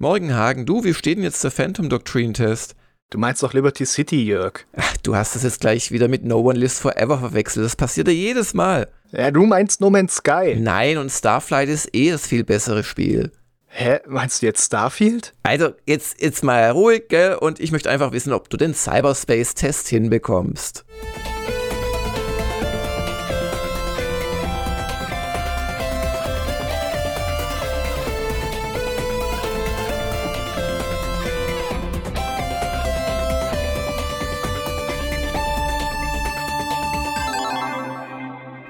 Morgen, Hagen. Du, wie steht denn jetzt der Phantom Doctrine Test? Du meinst doch Liberty City, Jörg. Ach, du hast es jetzt gleich wieder mit No One Lives Forever verwechselt. Das passiert ja jedes Mal. Ja, du meinst No Man's Sky. Nein, und Starflight ist eh das viel bessere Spiel. Hä? Meinst du jetzt Starfield? Also, jetzt, jetzt mal ruhig, gell? Und ich möchte einfach wissen, ob du den Cyberspace-Test hinbekommst.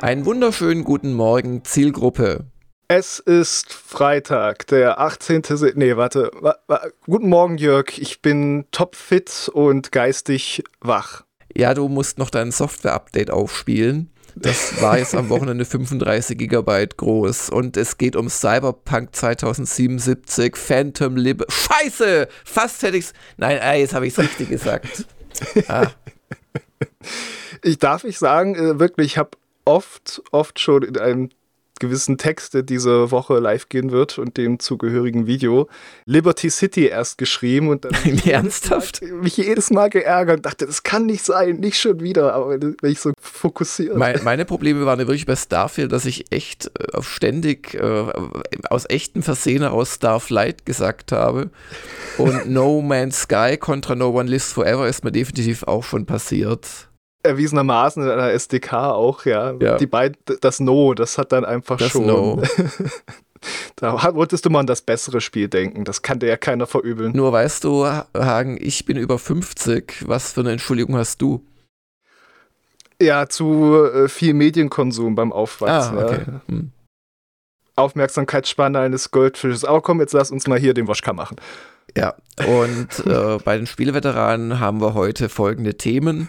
Einen wunderschönen guten Morgen, Zielgruppe. Es ist Freitag, der 18. Se nee, warte. Wa wa guten Morgen, Jörg. Ich bin topfit und geistig wach. Ja, du musst noch dein Software-Update aufspielen. Das war jetzt am Wochenende 35 Gigabyte groß und es geht um Cyberpunk 2077, Phantom Lib. Scheiße! Fast hätte ich's. Nein, äh, jetzt habe ich es richtig gesagt. Ah. Ich darf ich sagen, äh, wirklich, ich habe oft, oft schon in einem gewissen Text, der diese Woche live gehen wird und dem zugehörigen Video, Liberty City erst geschrieben und dann Ernsthaft? mich jedes Mal geärgert und dachte, das kann nicht sein, nicht schon wieder, aber wenn ich so fokussiere. Meine, meine Probleme waren ja wirklich bei Starfield, dass ich echt äh, ständig äh, aus echten Versehen aus Starflight gesagt habe und No Man's Sky kontra No One Lives Forever ist mir definitiv auch schon passiert erwiesenermaßen in einer SDK auch, ja. ja. Die beiden, das No, das hat dann einfach das schon. No. da wolltest du mal an das bessere Spiel denken. Das kann dir ja keiner verübeln. Nur weißt du, Hagen, ich bin über 50. Was für eine Entschuldigung hast du? Ja, zu äh, viel Medienkonsum beim Aufwachsen. Ah, okay. ja. hm. Aufmerksamkeitsspanne eines Goldfisches. Aber komm, jetzt lass uns mal hier den Woschka machen. Ja, und äh, bei den Spieleveteranen haben wir heute folgende Themen.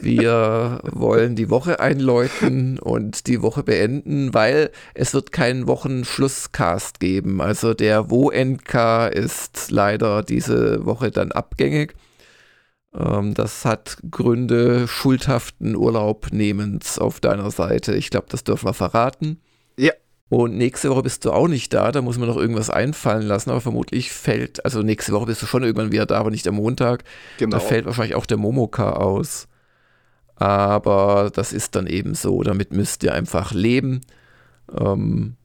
Wir wollen die Woche einläuten und die Woche beenden, weil es wird keinen Wochenschlusscast geben. Also der WoNK ist leider diese Woche dann abgängig. Ähm, das hat Gründe schuldhaften Urlaubnehmens auf deiner Seite. Ich glaube, das dürfen wir verraten. Und nächste Woche bist du auch nicht da, da muss man noch irgendwas einfallen lassen, aber vermutlich fällt, also nächste Woche bist du schon irgendwann wieder da, aber nicht am Montag. Genau. Da fällt wahrscheinlich auch der Momoka aus. Aber das ist dann eben so, damit müsst ihr einfach leben. Ähm,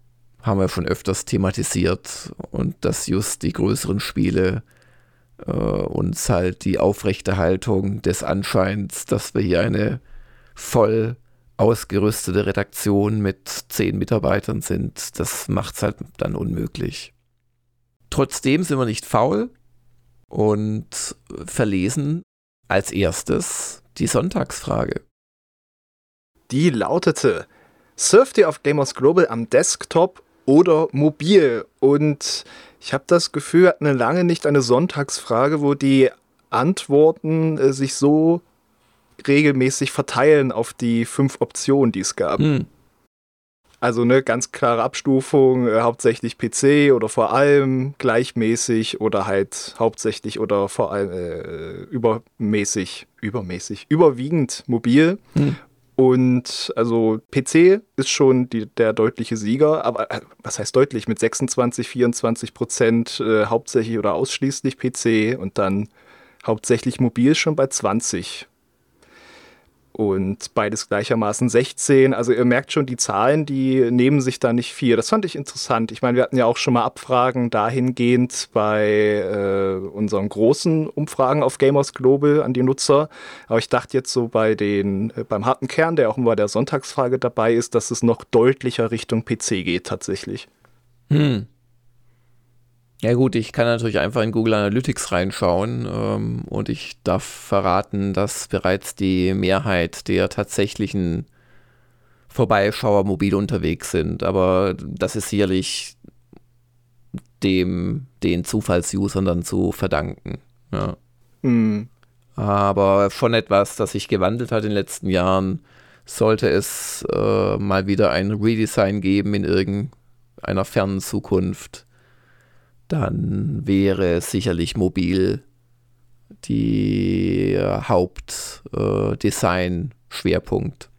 haben wir schon öfters thematisiert und dass just die größeren Spiele äh, uns halt die Aufrechterhaltung des Anscheins, dass wir hier eine voll ausgerüstete Redaktion mit zehn Mitarbeitern sind, das macht es halt dann unmöglich. Trotzdem sind wir nicht faul und verlesen als erstes die Sonntagsfrage. Die lautete: Surft ihr auf Gamers Global am Desktop oder mobil? Und ich habe das Gefühl, wir hatten lange nicht eine Sonntagsfrage, wo die Antworten äh, sich so regelmäßig verteilen auf die fünf Optionen, die es gab. Hm. Also eine ganz klare Abstufung, äh, hauptsächlich PC oder vor allem gleichmäßig oder halt hauptsächlich oder vor allem äh, übermäßig, übermäßig, überwiegend mobil. Hm. Und also PC ist schon die, der deutliche Sieger, aber äh, was heißt deutlich? Mit 26, 24 Prozent äh, hauptsächlich oder ausschließlich PC und dann hauptsächlich mobil schon bei 20 und beides gleichermaßen 16. Also ihr merkt schon, die Zahlen, die nehmen sich da nicht viel. Das fand ich interessant. Ich meine, wir hatten ja auch schon mal Abfragen dahingehend bei äh, unseren großen Umfragen auf Gamers Global an die Nutzer. Aber ich dachte jetzt so bei den, äh, beim harten Kern, der auch immer bei der Sonntagsfrage dabei ist, dass es noch deutlicher Richtung PC geht tatsächlich. Hm. Ja gut, ich kann natürlich einfach in Google Analytics reinschauen ähm, und ich darf verraten, dass bereits die Mehrheit der tatsächlichen Vorbeischauer mobil unterwegs sind. Aber das ist sicherlich dem den Zufallsusern dann zu verdanken. Ja. Mhm. Aber schon etwas, das sich gewandelt hat in den letzten Jahren, sollte es äh, mal wieder ein Redesign geben in irgendeiner fernen Zukunft dann wäre sicherlich mobil die Hauptdesign-Schwerpunkt.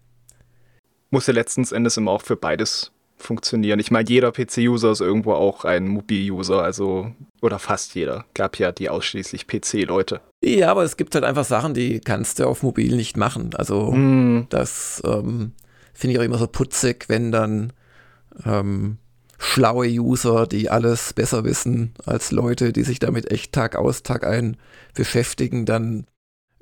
Muss ja letztens Endes immer auch für beides funktionieren. Ich meine, jeder PC-User ist irgendwo auch ein Mobil-User, also oder fast jeder. Gab ja die ausschließlich PC-Leute. Ja, aber es gibt halt einfach Sachen, die kannst du auf Mobil nicht machen. Also mm. das ähm, finde ich auch immer so putzig, wenn dann ähm, schlaue User, die alles besser wissen als Leute, die sich damit echt Tag aus, Tag ein beschäftigen, dann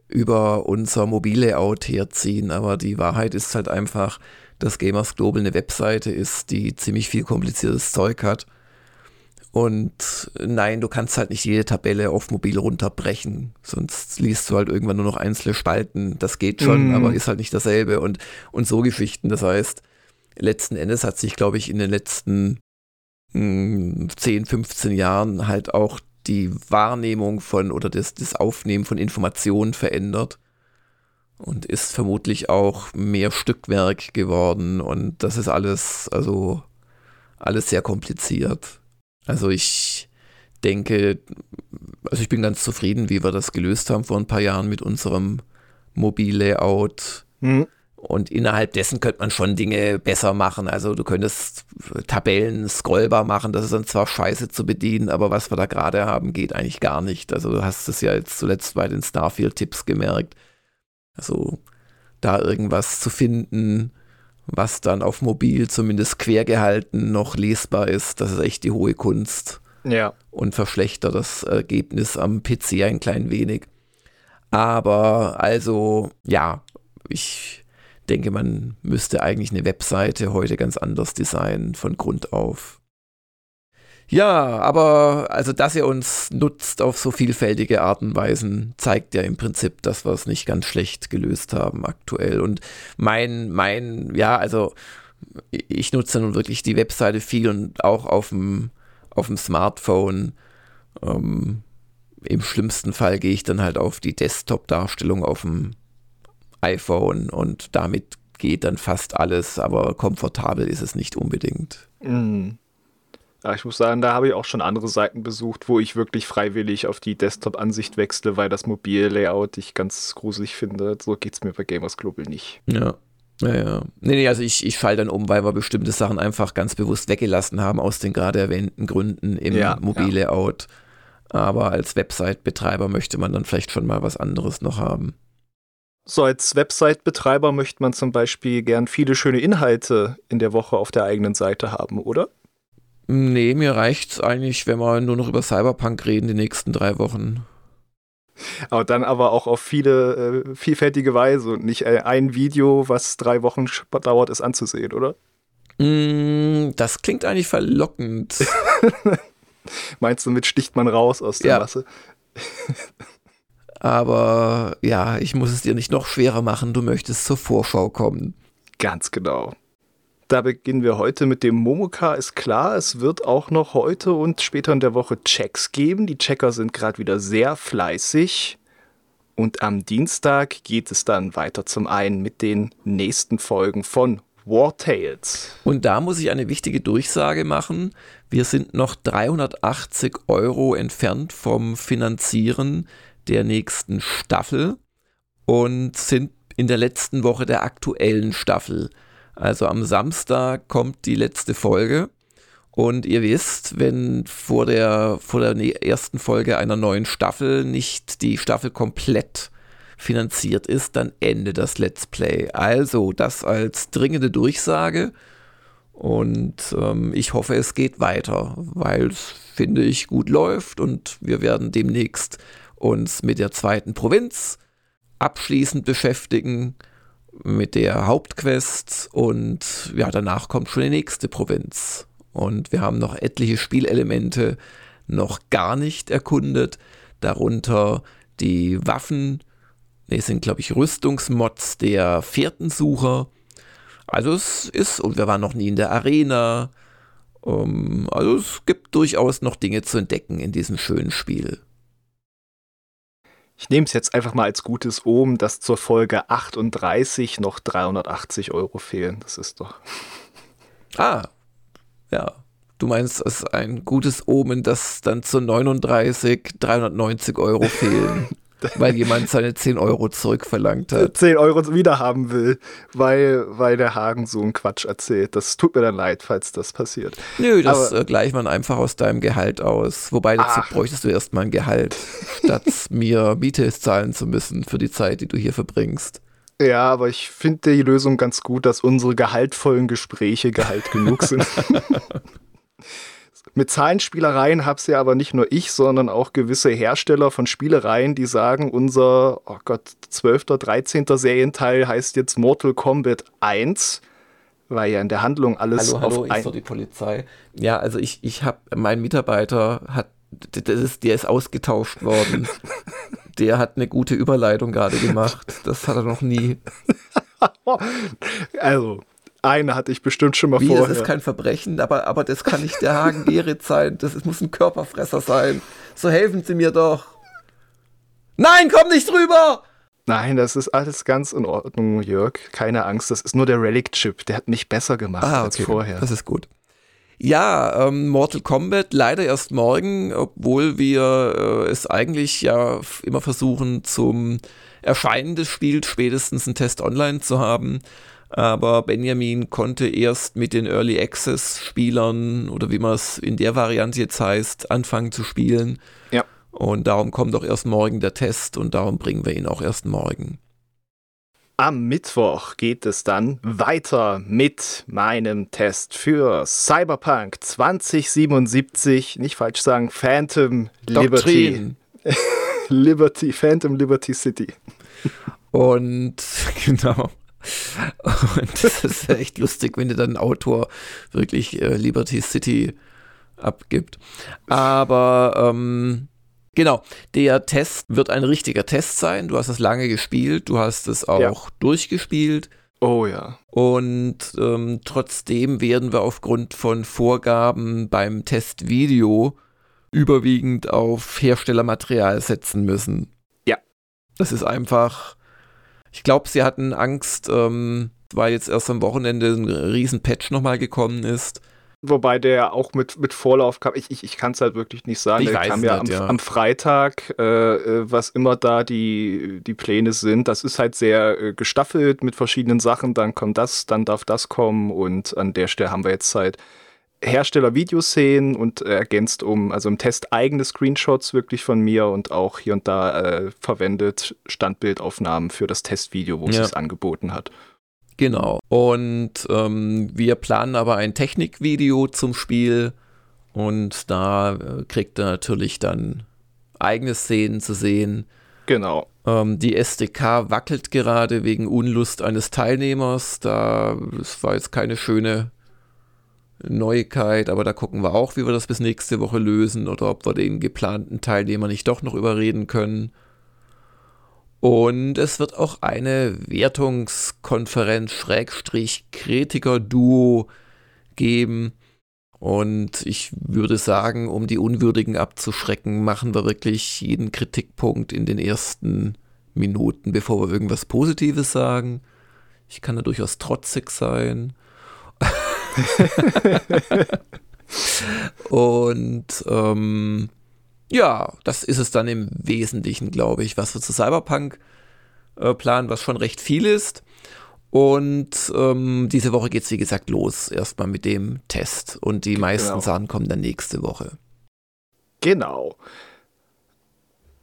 über unser Mobillayout herziehen. Aber die Wahrheit ist halt einfach, dass Gamers Global eine Webseite ist, die ziemlich viel kompliziertes Zeug hat. Und nein, du kannst halt nicht jede Tabelle auf mobil runterbrechen, sonst liest du halt irgendwann nur noch einzelne Spalten. Das geht schon, mm. aber ist halt nicht dasselbe. Und, und so Geschichten. Das heißt, letzten Endes hat sich, glaube ich, in den letzten 10, 15 Jahren halt auch die Wahrnehmung von oder das, das Aufnehmen von Informationen verändert und ist vermutlich auch mehr Stückwerk geworden und das ist alles, also alles sehr kompliziert. Also ich denke, also ich bin ganz zufrieden, wie wir das gelöst haben vor ein paar Jahren mit unserem Mobillayout. Mhm. Und innerhalb dessen könnte man schon Dinge besser machen. Also du könntest Tabellen scrollbar machen, das ist dann zwar scheiße zu bedienen, aber was wir da gerade haben, geht eigentlich gar nicht. Also du hast es ja jetzt zuletzt bei den Starfield-Tipps gemerkt. Also da irgendwas zu finden, was dann auf mobil zumindest quer gehalten noch lesbar ist, das ist echt die hohe Kunst. Ja. Und verschlechtert das Ergebnis am PC ein klein wenig. Aber also, ja, ich denke, man müsste eigentlich eine Webseite heute ganz anders designen von Grund auf. Ja, aber also, dass ihr uns nutzt auf so vielfältige Arten und Weisen, zeigt ja im Prinzip, dass wir es nicht ganz schlecht gelöst haben aktuell. Und mein, mein, ja, also ich nutze nun wirklich die Webseite viel und auch auf dem, auf dem Smartphone. Ähm, Im schlimmsten Fall gehe ich dann halt auf die Desktop-Darstellung auf dem iPhone und damit geht dann fast alles, aber komfortabel ist es nicht unbedingt. Mhm. Ja, ich muss sagen, da habe ich auch schon andere Seiten besucht, wo ich wirklich freiwillig auf die Desktop-Ansicht wechsle, weil das Mobil-Layout ich ganz gruselig finde. So geht es mir bei Gamers Global nicht. Ja. Ja, ja. Nee, nee, also ich, ich falle dann um, weil wir bestimmte Sachen einfach ganz bewusst weggelassen haben, aus den gerade erwähnten Gründen im ja, Mobil-Layout. Ja. Aber als Website-Betreiber möchte man dann vielleicht schon mal was anderes noch haben. So, als Website-Betreiber möchte man zum Beispiel gern viele schöne Inhalte in der Woche auf der eigenen Seite haben, oder? Nee, mir reicht es eigentlich, wenn wir nur noch über Cyberpunk reden die nächsten drei Wochen. Aber dann aber auch auf viele äh, vielfältige Weise und nicht äh, ein Video, was drei Wochen dauert, es anzusehen, oder? Mm, das klingt eigentlich verlockend. Meinst du, mit sticht man raus aus der ja. Masse? aber ja, ich muss es dir nicht noch schwerer machen, du möchtest zur Vorschau kommen. Ganz genau. Da beginnen wir heute mit dem Momoka, ist klar. Es wird auch noch heute und später in der Woche Checks geben. Die Checker sind gerade wieder sehr fleißig. Und am Dienstag geht es dann weiter zum einen mit den nächsten Folgen von War Tales. Und da muss ich eine wichtige Durchsage machen. Wir sind noch 380 Euro entfernt vom Finanzieren der nächsten Staffel und sind in der letzten Woche der aktuellen Staffel. Also am Samstag kommt die letzte Folge. Und ihr wisst, wenn vor der, vor der ersten Folge einer neuen Staffel nicht die Staffel komplett finanziert ist, dann endet das Let's Play. Also das als dringende Durchsage. Und ähm, ich hoffe, es geht weiter, weil es, finde ich, gut läuft und wir werden demnächst uns mit der zweiten Provinz abschließend beschäftigen mit der Hauptquest und ja, danach kommt schon die nächste Provinz. Und wir haben noch etliche Spielelemente noch gar nicht erkundet, darunter die Waffen, ne, sind glaube ich Rüstungsmods der Fährtensucher. Also es ist, und wir waren noch nie in der Arena. Um, ähm, also es gibt durchaus noch Dinge zu entdecken in diesem schönen Spiel. Ich nehme es jetzt einfach mal als gutes Omen, dass zur Folge 38 noch 380 Euro fehlen. Das ist doch. Ah, ja. Du meinst, es ist ein gutes Omen, dass dann zur 39 390 Euro fehlen. weil jemand seine 10 Euro zurückverlangt hat. 10 Euro wieder haben will, weil, weil der Hagen so einen Quatsch erzählt. Das tut mir dann leid, falls das passiert. Nö, das Aber, äh, gleicht man einfach aus deinem Gehalt aus. Wobei dazu ach. bräuchtest du erstmal ein Gehalt, statt mir Miete zahlen zu müssen für die Zeit, die du hier verbringst. Ja, aber ich finde die Lösung ganz gut, dass unsere gehaltvollen Gespräche Gehalt genug sind. Mit Zahlenspielereien hab's ja aber nicht nur ich, sondern auch gewisse Hersteller von Spielereien, die sagen, unser, oh Gott, 12., 13. Serienteil heißt jetzt Mortal Kombat 1, weil ja in der Handlung alles hallo, hallo, auf ich so die Polizei. Ja, also ich, ich habe, mein Mitarbeiter hat, das ist, der ist ausgetauscht worden. der hat eine gute Überleitung gerade gemacht. Das hat er noch nie. also, eine hatte ich bestimmt schon mal Wie, vorher. Das ist kein Verbrechen, aber, aber das kann nicht der Hagen Gerrit sein. Das ist, muss ein Körperfresser sein. So helfen Sie mir doch. Nein, komm nicht drüber! Nein, das ist alles ganz in Ordnung, Jörg. Keine Angst, das ist nur der Relic-Chip. Der hat mich besser gemacht ah, okay. als vorher. Das ist gut. Ja, ähm, Mortal Kombat leider erst morgen, obwohl wir äh, es eigentlich ja immer versuchen, zum Erscheinen des Spiels spätestens einen Test online zu haben aber Benjamin konnte erst mit den Early Access Spielern oder wie man es in der Variante jetzt heißt, anfangen zu spielen. Ja. Und darum kommt auch erst morgen der Test und darum bringen wir ihn auch erst morgen. Am Mittwoch geht es dann weiter mit meinem Test für Cyberpunk 2077. Nicht falsch sagen, Phantom Doktrin. Liberty. Liberty, Phantom Liberty City. Und genau. Und das ist echt lustig, wenn dir dann ein Autor wirklich äh, Liberty City abgibt. Aber ähm, genau, der Test wird ein richtiger Test sein. Du hast es lange gespielt, du hast es auch ja. durchgespielt. Oh ja. Und ähm, trotzdem werden wir aufgrund von Vorgaben beim Testvideo überwiegend auf Herstellermaterial setzen müssen. Ja. Das ist einfach ich glaube, sie hatten Angst, ähm, weil jetzt erst am Wochenende ein riesen Patch nochmal gekommen ist. Wobei der auch mit, mit Vorlauf kam. Ich, ich, ich kann es halt wirklich nicht sagen. Ich der kam ja, nicht, am, ja am, Freitag, äh, äh, was immer da die, die Pläne sind. Das ist halt sehr äh, gestaffelt mit verschiedenen Sachen. Dann kommt das, dann darf das kommen. Und an der Stelle haben wir jetzt halt Hersteller-Videoszenen und äh, ergänzt um, also im Test eigene Screenshots wirklich von mir und auch hier und da äh, verwendet Standbildaufnahmen für das Testvideo, wo ja. es es angeboten hat. Genau. Und ähm, wir planen aber ein Technikvideo zum Spiel und da äh, kriegt er natürlich dann eigene Szenen zu sehen. Genau. Ähm, die SDK wackelt gerade wegen Unlust eines Teilnehmers. Da es war jetzt keine schöne Neuigkeit, aber da gucken wir auch, wie wir das bis nächste Woche lösen oder ob wir den geplanten Teilnehmer nicht doch noch überreden können. Und es wird auch eine Wertungskonferenz Schrägstrich Kritiker-Duo geben. Und ich würde sagen, um die Unwürdigen abzuschrecken, machen wir wirklich jeden Kritikpunkt in den ersten Minuten, bevor wir irgendwas Positives sagen. Ich kann da durchaus trotzig sein. und ähm, ja, das ist es dann im Wesentlichen, glaube ich, was wir zu Cyberpunk äh, planen, was schon recht viel ist. Und ähm, diese Woche geht es, wie gesagt, los. Erstmal mit dem Test. Und die meisten genau. Sachen kommen dann nächste Woche. Genau.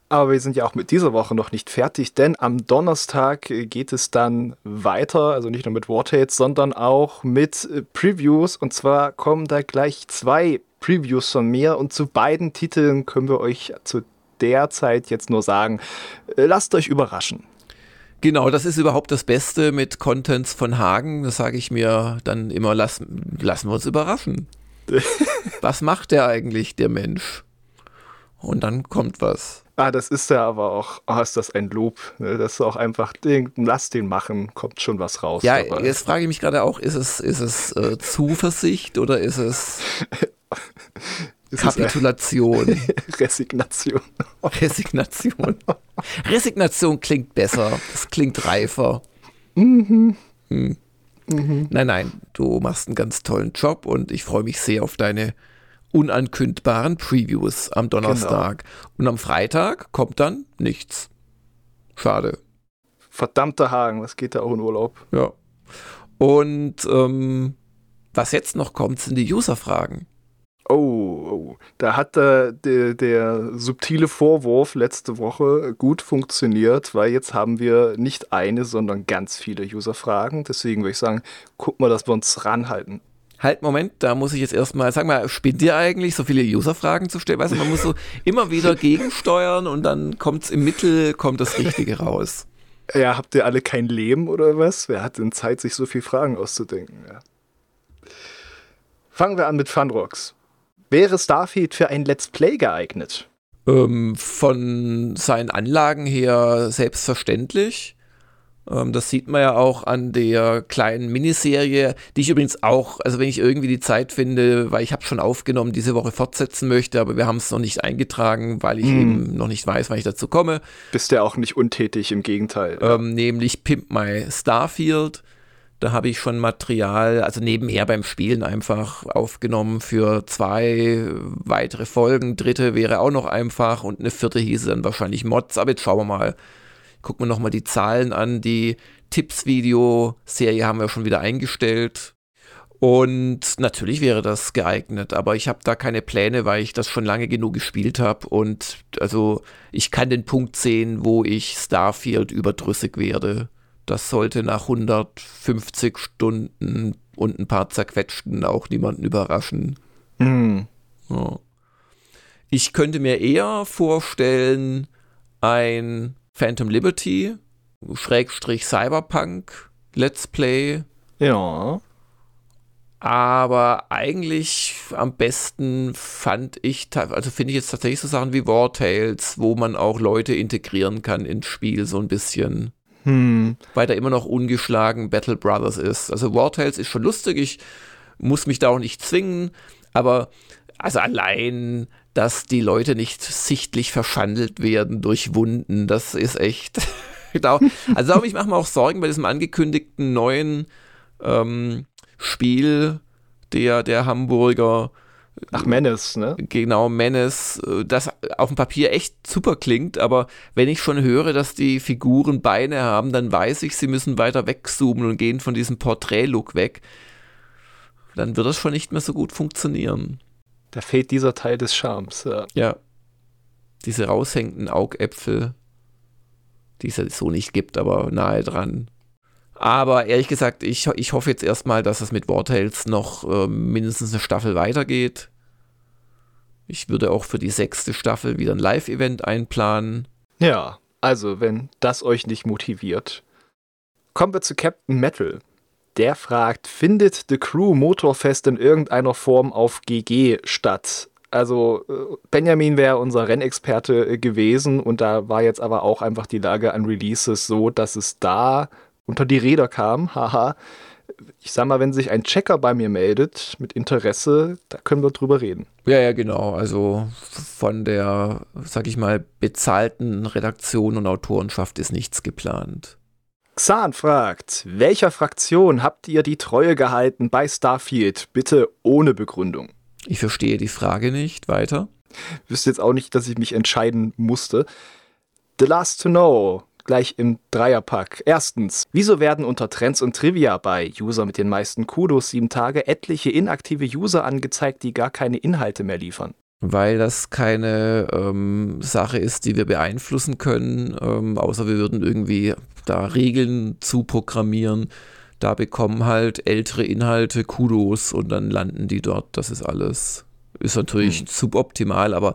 Aber wir sind ja auch mit dieser Woche noch nicht fertig, denn am Donnerstag geht es dann weiter, also nicht nur mit Wartates, sondern auch mit äh, Previews. Und zwar kommen da gleich zwei Previews von mir und zu beiden Titeln können wir euch zu der Zeit jetzt nur sagen, äh, lasst euch überraschen. Genau, das ist überhaupt das Beste mit Contents von Hagen. Das sage ich mir dann immer, lass, lassen wir uns überraschen. was macht der eigentlich, der Mensch? Und dann kommt was. Ah, das ist ja aber auch, oh, ist das ein Lob. Ne? Das ist auch einfach, den, lass den machen, kommt schon was raus. Ja, dabei. jetzt frage ich mich gerade auch, ist es, ist es äh, Zuversicht oder ist es ist Kapitulation? Es Resignation. Resignation. Resignation klingt besser, das klingt reifer. Mhm. Hm. Mhm. Nein, nein, du machst einen ganz tollen Job und ich freue mich sehr auf deine unankündbaren Previews am Donnerstag. Genau. Und am Freitag kommt dann nichts. Schade. Verdammter Hagen, was geht da auch in Urlaub? Ja. Und ähm, was jetzt noch kommt, sind die User-Fragen. Oh, oh, da hat äh, der, der subtile Vorwurf letzte Woche gut funktioniert, weil jetzt haben wir nicht eine, sondern ganz viele User-Fragen. Deswegen würde ich sagen, guck mal, dass wir uns ranhalten. Halt, Moment, da muss ich jetzt erstmal, sag mal, spinnt ihr eigentlich, so viele User-Fragen zu stellen? Weißt du, man muss so immer wieder gegensteuern und dann kommt es im Mittel, kommt das Richtige raus. Ja, habt ihr alle kein Leben oder was? Wer hat denn Zeit, sich so viele Fragen auszudenken? Ja. Fangen wir an mit Funrocks. Wäre Starfield für ein Let's Play geeignet? Ähm, von seinen Anlagen her selbstverständlich. Ähm, das sieht man ja auch an der kleinen Miniserie, die ich übrigens auch, also wenn ich irgendwie die Zeit finde, weil ich habe schon aufgenommen, diese Woche fortsetzen möchte, aber wir haben es noch nicht eingetragen, weil ich mm. eben noch nicht weiß, wann ich dazu komme. Bist ja auch nicht untätig, im Gegenteil. Ähm, nämlich Pimp My Starfield. Da habe ich schon Material, also nebenher beim Spielen einfach aufgenommen für zwei weitere Folgen. Dritte wäre auch noch einfach und eine vierte hieße dann wahrscheinlich Mods. Aber jetzt schauen wir mal. Gucken wir nochmal die Zahlen an. Die Tipps-Video-Serie haben wir schon wieder eingestellt. Und natürlich wäre das geeignet, aber ich habe da keine Pläne, weil ich das schon lange genug gespielt habe. Und also ich kann den Punkt sehen, wo ich Starfield überdrüssig werde. Das sollte nach 150 Stunden und ein paar zerquetschten auch niemanden überraschen. Mhm. Ja. Ich könnte mir eher vorstellen, ein Phantom Liberty, Schrägstrich Cyberpunk, Let's Play. Ja. Aber eigentlich am besten fand ich, also finde ich jetzt tatsächlich so Sachen wie War Tales, wo man auch Leute integrieren kann ins Spiel, so ein bisschen. Hm. Weil da immer noch ungeschlagen Battle Brothers ist. Also War Tales ist schon lustig, ich muss mich da auch nicht zwingen, aber also allein, dass die Leute nicht sichtlich verschandelt werden durch Wunden, das ist echt. genau. Also ich mache mir auch Sorgen bei diesem angekündigten neuen ähm, Spiel der, der Hamburger Ach, Menace, ne? Genau, Menace, äh, das auf dem Papier echt super klingt, aber wenn ich schon höre, dass die Figuren Beine haben, dann weiß ich, sie müssen weiter wegzoomen und gehen von diesem Porträt-Look weg. Dann wird das schon nicht mehr so gut funktionieren. Da fehlt dieser Teil des Charmes, ja. Ja. Diese raushängenden Augäpfel, die es ja so nicht gibt, aber nahe dran. Aber ehrlich gesagt, ich, ich hoffe jetzt erstmal, dass es mit Wartales noch äh, mindestens eine Staffel weitergeht. Ich würde auch für die sechste Staffel wieder ein Live-Event einplanen. Ja, also wenn das euch nicht motiviert. Kommen wir zu Captain Metal. Der fragt, findet The Crew Motorfest in irgendeiner Form auf GG statt? Also äh, Benjamin wäre unser Rennexperte äh, gewesen und da war jetzt aber auch einfach die Lage an Releases so, dass es da unter die Räder kam. Haha. Ich sag mal, wenn sich ein Checker bei mir meldet mit Interesse, da können wir drüber reden. Ja, ja, genau. Also von der, sag ich mal, bezahlten Redaktion und Autorenschaft ist nichts geplant. Xan fragt, welcher Fraktion habt ihr die Treue gehalten bei Starfield? Bitte ohne Begründung. Ich verstehe die Frage nicht. Weiter. Wüsste jetzt auch nicht, dass ich mich entscheiden musste. The Last to Know gleich im Dreierpack. Erstens, wieso werden unter Trends und Trivia bei User mit den meisten Kudos sieben Tage etliche inaktive User angezeigt, die gar keine Inhalte mehr liefern? Weil das keine ähm, Sache ist, die wir beeinflussen können, ähm, außer wir würden irgendwie da Regeln zu programmieren. Da bekommen halt ältere Inhalte Kudos und dann landen die dort. Das ist alles. Ist natürlich hm. suboptimal, aber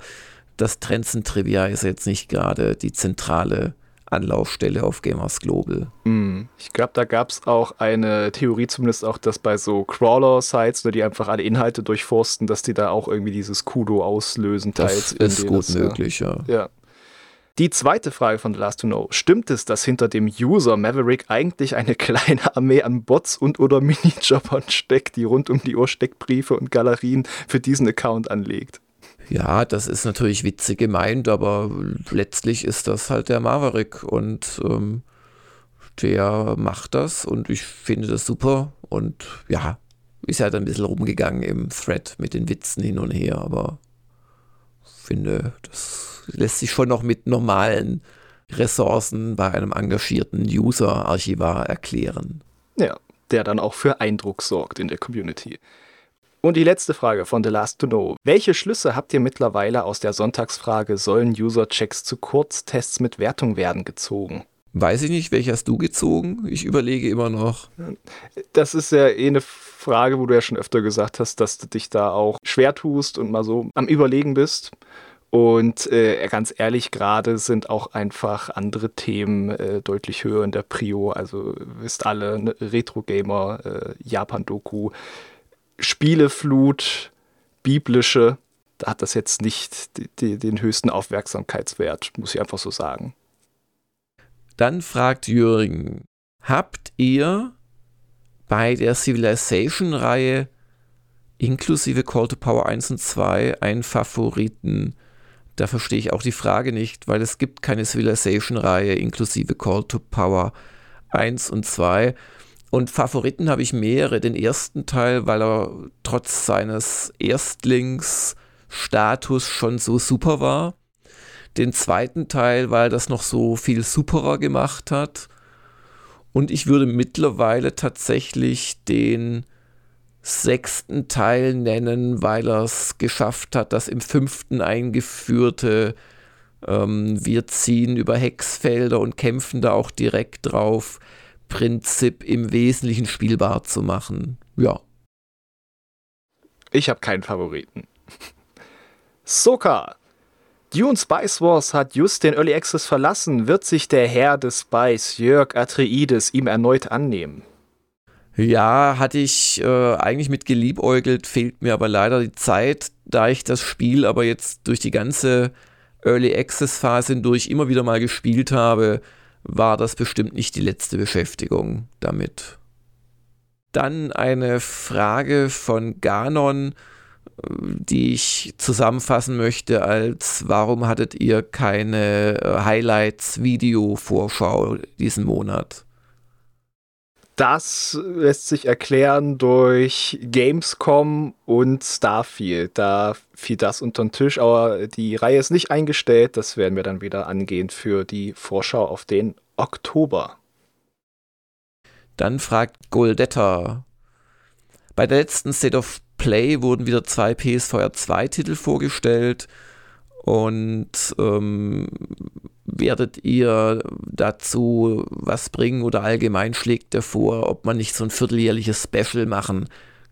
das Trends und Trivia ist jetzt nicht gerade die zentrale Anlaufstelle auf Gamers Global. Mm, ich glaube, da gab es auch eine Theorie, zumindest auch, dass bei so Crawler-Sites, ne, die einfach alle Inhalte durchforsten, dass die da auch irgendwie dieses Kudo auslösen. Das ist gut das, möglich, ja. ja. Die zweite Frage von The Last to Know. Stimmt es, dass hinter dem User Maverick eigentlich eine kleine Armee an Bots und oder Minijobbern steckt, die rund um die Uhr Steckbriefe und Galerien für diesen Account anlegt? Ja, das ist natürlich witzig gemeint, aber letztlich ist das halt der Maverick und ähm, der macht das und ich finde das super und ja, ist halt ein bisschen rumgegangen im Thread mit den Witzen hin und her, aber finde, das lässt sich schon noch mit normalen Ressourcen bei einem engagierten User-Archivar erklären. Ja, der dann auch für Eindruck sorgt in der Community. Und die letzte Frage von The Last to Know. Welche Schlüsse habt ihr mittlerweile aus der Sonntagsfrage, sollen User-Checks zu Kurztests mit Wertung werden, gezogen? Weiß ich nicht, welche hast du gezogen? Ich überlege immer noch. Das ist ja eh eine Frage, wo du ja schon öfter gesagt hast, dass du dich da auch schwer tust und mal so am Überlegen bist. Und äh, ganz ehrlich, gerade sind auch einfach andere Themen äh, deutlich höher in der Prio. Also wisst alle, ne, Retro-Gamer, äh, Japan-Doku, Spieleflut, biblische. Da hat das jetzt nicht die, die, den höchsten Aufmerksamkeitswert, muss ich einfach so sagen. Dann fragt Jürgen, habt ihr bei der Civilization-Reihe inklusive Call to Power 1 und 2 einen Favoriten? Da verstehe ich auch die Frage nicht, weil es gibt keine Civilization-Reihe inklusive Call to Power 1 und 2. Und Favoriten habe ich mehrere. Den ersten Teil, weil er trotz seines Erstlingsstatus schon so super war den zweiten Teil, weil das noch so viel superer gemacht hat. Und ich würde mittlerweile tatsächlich den sechsten Teil nennen, weil er es geschafft hat, das im fünften eingeführte ähm, Wir ziehen über Hexfelder und kämpfen da auch direkt drauf, Prinzip im Wesentlichen spielbar zu machen. Ja. Ich habe keinen Favoriten. Soka, Dune Spice Wars hat just den Early Access verlassen. Wird sich der Herr des Spice, Jörg Atreides, ihm erneut annehmen? Ja, hatte ich äh, eigentlich mit geliebäugelt, fehlt mir aber leider die Zeit, da ich das Spiel aber jetzt durch die ganze Early Access Phase hindurch immer wieder mal gespielt habe, war das bestimmt nicht die letzte Beschäftigung damit. Dann eine Frage von Ganon die ich zusammenfassen möchte als warum hattet ihr keine äh, Highlights-Video-Vorschau diesen Monat? Das lässt sich erklären durch Gamescom und Starfield. Da fiel das unter den Tisch, aber die Reihe ist nicht eingestellt. Das werden wir dann wieder angehen für die Vorschau auf den Oktober. Dann fragt Goldetta. Bei der letzten State of Play wurden wieder zwei PSVR 2 Titel vorgestellt und ähm, werdet ihr dazu was bringen oder allgemein schlägt er vor, ob man nicht so ein vierteljährliches Special machen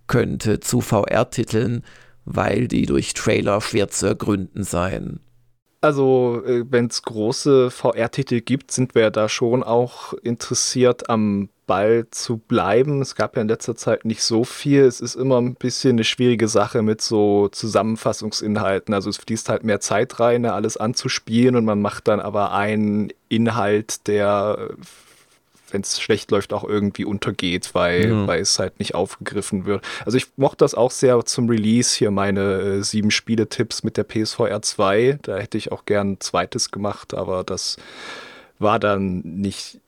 könnte zu VR-Titeln, weil die durch Trailer schwer zu ergründen seien? Also, äh, wenn es große VR-Titel gibt, sind wir da schon auch interessiert am Ball zu bleiben. Es gab ja in letzter Zeit nicht so viel. Es ist immer ein bisschen eine schwierige Sache mit so Zusammenfassungsinhalten. Also es fließt halt mehr Zeit rein, ne, alles anzuspielen und man macht dann aber einen Inhalt, der wenn es schlecht läuft, auch irgendwie untergeht, weil, ja. weil es halt nicht aufgegriffen wird. Also ich mochte das auch sehr zum Release, hier meine äh, sieben Spiele-Tipps mit der PSVR 2. Da hätte ich auch gern ein zweites gemacht, aber das war dann nicht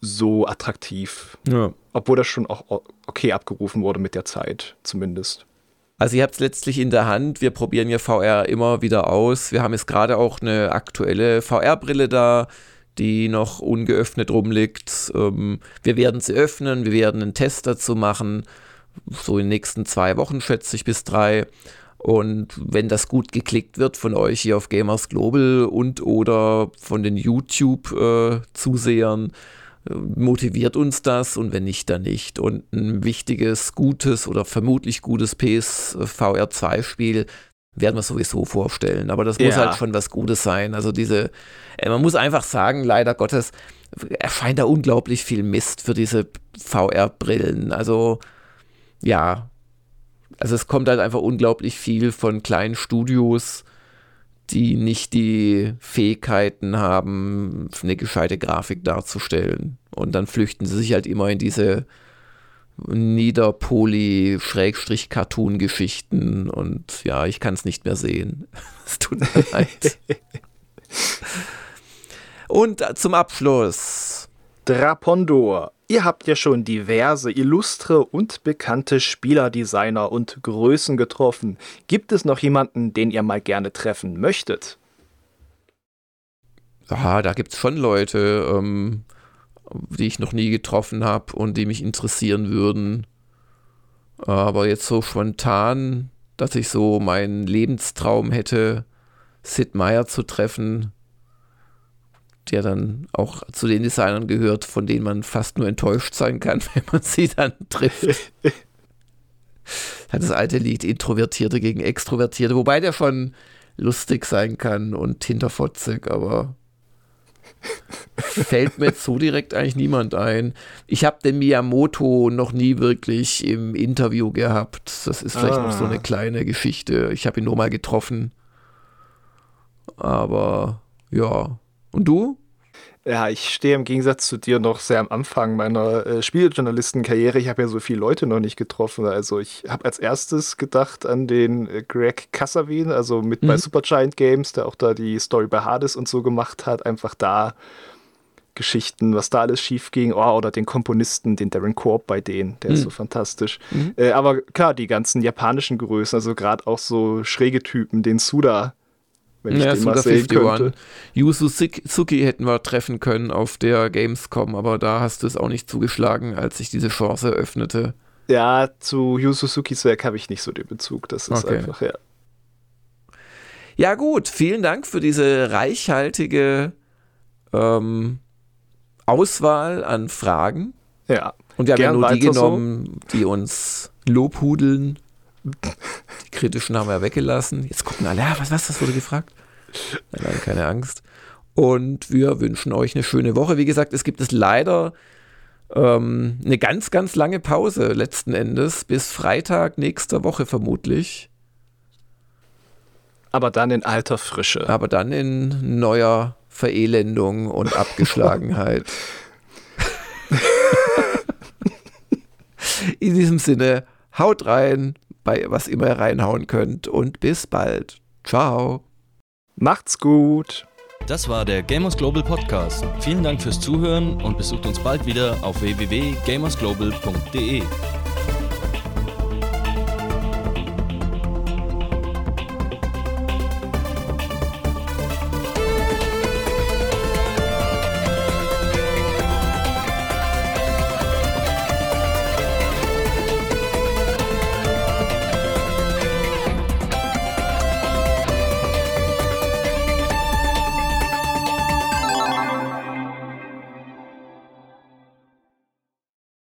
so attraktiv. Ja. Obwohl das schon auch okay abgerufen wurde mit der Zeit, zumindest. Also ihr habt es letztlich in der Hand. Wir probieren ja VR immer wieder aus. Wir haben jetzt gerade auch eine aktuelle VR-Brille da, die noch ungeöffnet rumliegt. Ähm, wir werden sie öffnen, wir werden einen Test dazu machen. So in den nächsten zwei Wochen, schätze ich, bis drei. Und wenn das gut geklickt wird von euch hier auf Gamers Global und oder von den YouTube-Zusehern, äh, motiviert uns das und wenn nicht, dann nicht. Und ein wichtiges, gutes oder vermutlich gutes PSVR 2 Spiel werden wir sowieso vorstellen. Aber das ja. muss halt schon was Gutes sein. Also diese, äh, man muss einfach sagen, leider Gottes, erscheint da unglaublich viel Mist für diese VR-Brillen. Also ja, also es kommt halt einfach unglaublich viel von kleinen Studios, die nicht die Fähigkeiten haben, eine gescheite Grafik darzustellen. Und dann flüchten sie sich halt immer in diese Niederpoli-Cartoon-Geschichten und ja, ich kann es nicht mehr sehen. Es tut mir leid. Und zum Abschluss. Drapondor. Ihr habt ja schon diverse illustre und bekannte Spielerdesigner und Größen getroffen. Gibt es noch jemanden, den ihr mal gerne treffen möchtet? ja, da gibt es schon Leute, ähm, die ich noch nie getroffen habe und die mich interessieren würden. Aber jetzt so spontan, dass ich so meinen Lebenstraum hätte, Sid Meier zu treffen, der dann auch zu den Designern gehört, von denen man fast nur enttäuscht sein kann, wenn man sie dann trifft. hat das alte Lied Introvertierte gegen Extrovertierte, wobei der schon lustig sein kann und hinterfotzig, aber fällt mir so direkt eigentlich niemand ein. Ich habe den Miyamoto noch nie wirklich im Interview gehabt. Das ist vielleicht ah. noch so eine ah. kleine Geschichte. Ich habe ihn nur mal getroffen. Aber ja. Und du? Ja, ich stehe im Gegensatz zu dir noch sehr am Anfang meiner äh, Spieljournalistenkarriere. Ich habe ja so viele Leute noch nicht getroffen. Also ich habe als erstes gedacht an den äh, Greg Kassavin, also mit mhm. bei Supergiant Games, der auch da die Story bei Hades und so gemacht hat. Einfach da Geschichten, was da alles schief ging. Oh, oder den Komponisten, den Darren Korb bei denen, der mhm. ist so fantastisch. Mhm. Äh, aber klar, die ganzen japanischen Größen, also gerade auch so schräge Typen, den Suda wenn ich ja, den mal sehen könnte. Yu Suzuki hätten wir treffen können auf der Gamescom, aber da hast du es auch nicht zugeschlagen, als sich diese Chance eröffnete. Ja, zu Yu Suzukis Werk habe ich nicht so den Bezug. Das ist okay. einfach, ja. Ja, gut, vielen Dank für diese reichhaltige ähm, Auswahl an Fragen. Ja. Und wir haben ja nur die genommen, so. die uns lobhudeln die kritischen haben wir weggelassen. Jetzt gucken alle, ja, was, was, das wurde gefragt? Nein, nein, keine Angst. Und wir wünschen euch eine schöne Woche. Wie gesagt, es gibt es leider ähm, eine ganz, ganz lange Pause letzten Endes, bis Freitag nächster Woche vermutlich. Aber dann in alter Frische. Aber dann in neuer Verelendung und Abgeschlagenheit. in diesem Sinne, haut rein, bei was immer ihr reinhauen könnt und bis bald. Ciao. Macht's gut. Das war der Gamers Global Podcast. Vielen Dank fürs Zuhören und besucht uns bald wieder auf www.gamersglobal.de.